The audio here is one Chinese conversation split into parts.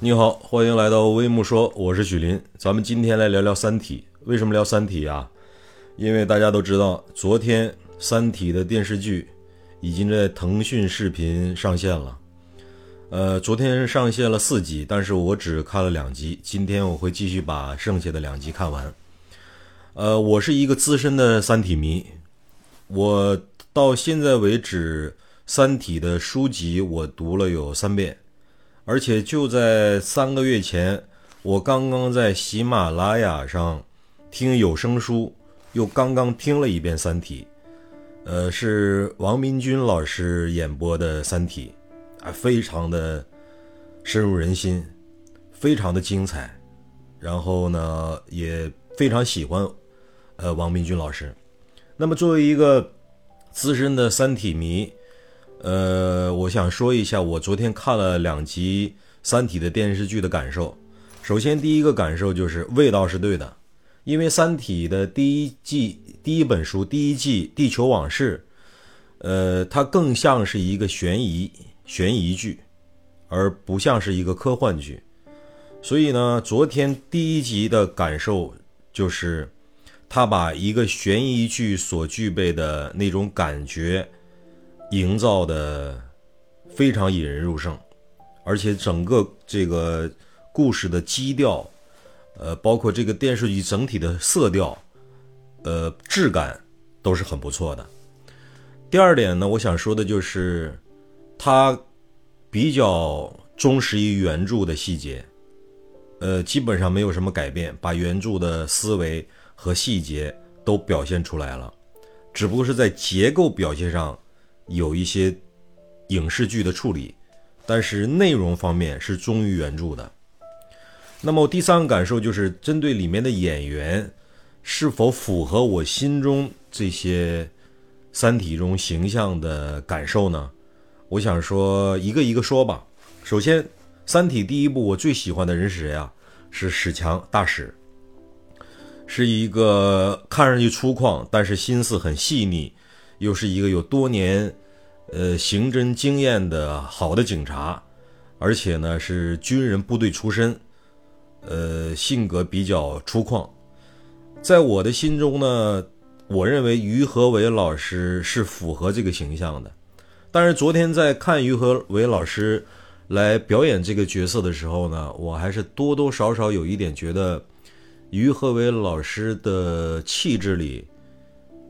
你好，欢迎来到微木说，我是许林。咱们今天来聊聊《三体》。为什么聊《三体》啊？因为大家都知道，昨天《三体》的电视剧已经在腾讯视频上线了。呃，昨天上线了四集，但是我只看了两集。今天我会继续把剩下的两集看完。呃，我是一个资深的《三体》迷，我到现在为止，《三体》的书籍我读了有三遍。而且就在三个月前，我刚刚在喜马拉雅上听有声书，又刚刚听了一遍《三体》，呃，是王明军老师演播的《三体》，啊，非常的深入人心，非常的精彩，然后呢，也非常喜欢，呃，王明军老师。那么作为一个资深的《三体》迷。呃，我想说一下我昨天看了两集《三体》的电视剧的感受。首先，第一个感受就是味道是对的，因为《三体》的第一季第一本书第一季《地球往事》，呃，它更像是一个悬疑悬疑剧，而不像是一个科幻剧。所以呢，昨天第一集的感受就是，他把一个悬疑剧所具备的那种感觉。营造的非常引人入胜，而且整个这个故事的基调，呃，包括这个电视剧整体的色调，呃，质感都是很不错的。第二点呢，我想说的就是，它比较忠实于原著的细节，呃，基本上没有什么改变，把原著的思维和细节都表现出来了，只不过是在结构表现上。有一些影视剧的处理，但是内容方面是忠于原著的。那么第三个感受就是针对里面的演员是否符合我心中这些《三体》中形象的感受呢？我想说一个一个说吧。首先，《三体》第一部我最喜欢的人是谁啊？是史强大使，是一个看上去粗犷，但是心思很细腻。又是一个有多年，呃，刑侦经验的好的警察，而且呢是军人部队出身，呃，性格比较粗犷。在我的心中呢，我认为于和伟老师是符合这个形象的。但是昨天在看于和伟老师来表演这个角色的时候呢，我还是多多少少有一点觉得，于和伟老师的气质里。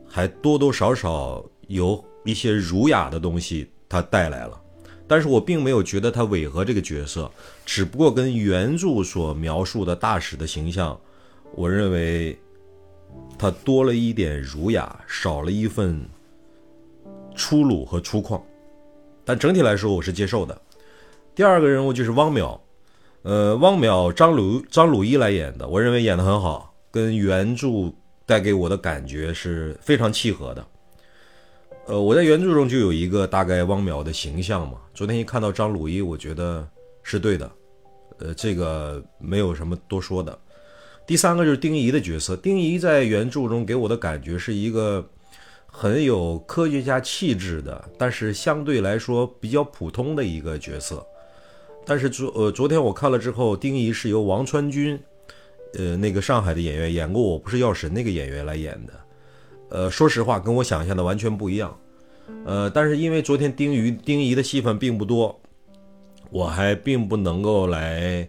还多多少少有一些儒雅的东西，他带来了，但是我并没有觉得他违和这个角色，只不过跟原著所描述的大使的形象，我认为他多了一点儒雅，少了一份粗鲁和粗犷，但整体来说我是接受的。第二个人物就是汪淼，呃，汪淼张鲁张鲁一来演的，我认为演的很好，跟原著。带给我的感觉是非常契合的。呃，我在原著中就有一个大概汪淼的形象嘛。昨天一看到张鲁一，我觉得是对的。呃，这个没有什么多说的。第三个就是丁仪的角色，丁仪在原著中给我的感觉是一个很有科学家气质的，但是相对来说比较普通的一个角色。但是昨呃昨天我看了之后，丁仪是由王传君。呃，那个上海的演员演过《我不是药神》那个演员来演的，呃，说实话跟我想象的完全不一样，呃，但是因为昨天丁鱼丁仪的戏份并不多，我还并不能够来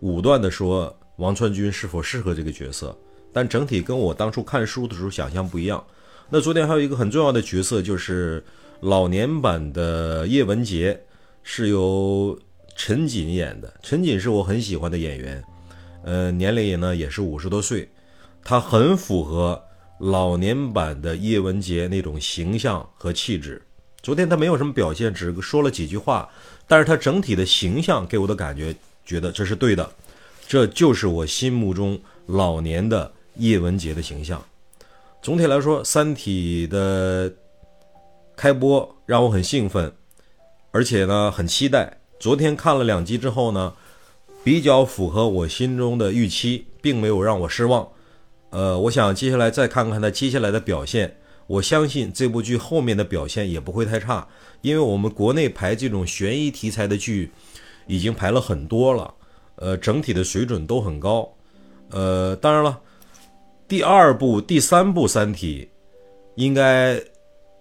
武断的说王传君是否适合这个角色，但整体跟我当初看书的时候想象不一样。那昨天还有一个很重要的角色就是老年版的叶文洁，是由陈瑾演的，陈瑾是我很喜欢的演员。呃，年龄呢也是五十多岁，他很符合老年版的叶文洁那种形象和气质。昨天他没有什么表现，只说了几句话，但是他整体的形象给我的感觉，觉得这是对的，这就是我心目中老年的叶文洁的形象。总体来说，《三体》的开播让我很兴奋，而且呢很期待。昨天看了两集之后呢。比较符合我心中的预期，并没有让我失望。呃，我想接下来再看看他接下来的表现。我相信这部剧后面的表现也不会太差，因为我们国内排这种悬疑题材的剧已经排了很多了。呃，整体的水准都很高。呃，当然了，第二部、第三部《三体》应该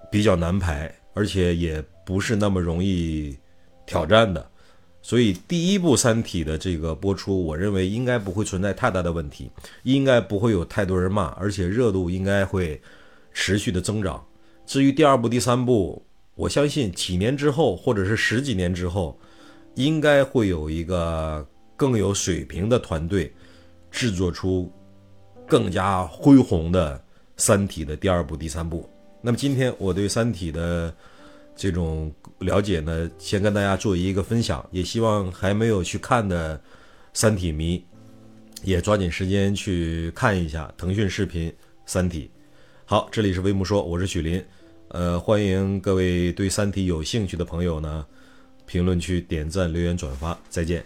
比较难排，而且也不是那么容易挑战的。所以第一部《三体》的这个播出，我认为应该不会存在太大的问题，应该不会有太多人骂，而且热度应该会持续的增长。至于第二部、第三部，我相信几年之后，或者是十几年之后，应该会有一个更有水平的团队制作出更加恢宏的《三体》的第二部、第三部。那么今天我对《三体》的。这种了解呢，先跟大家做一个分享，也希望还没有去看的三体迷，也抓紧时间去看一下腾讯视频《三体》。好，这里是微木说，我是许林，呃，欢迎各位对《三体》有兴趣的朋友呢，评论区点赞、留言、转发，再见。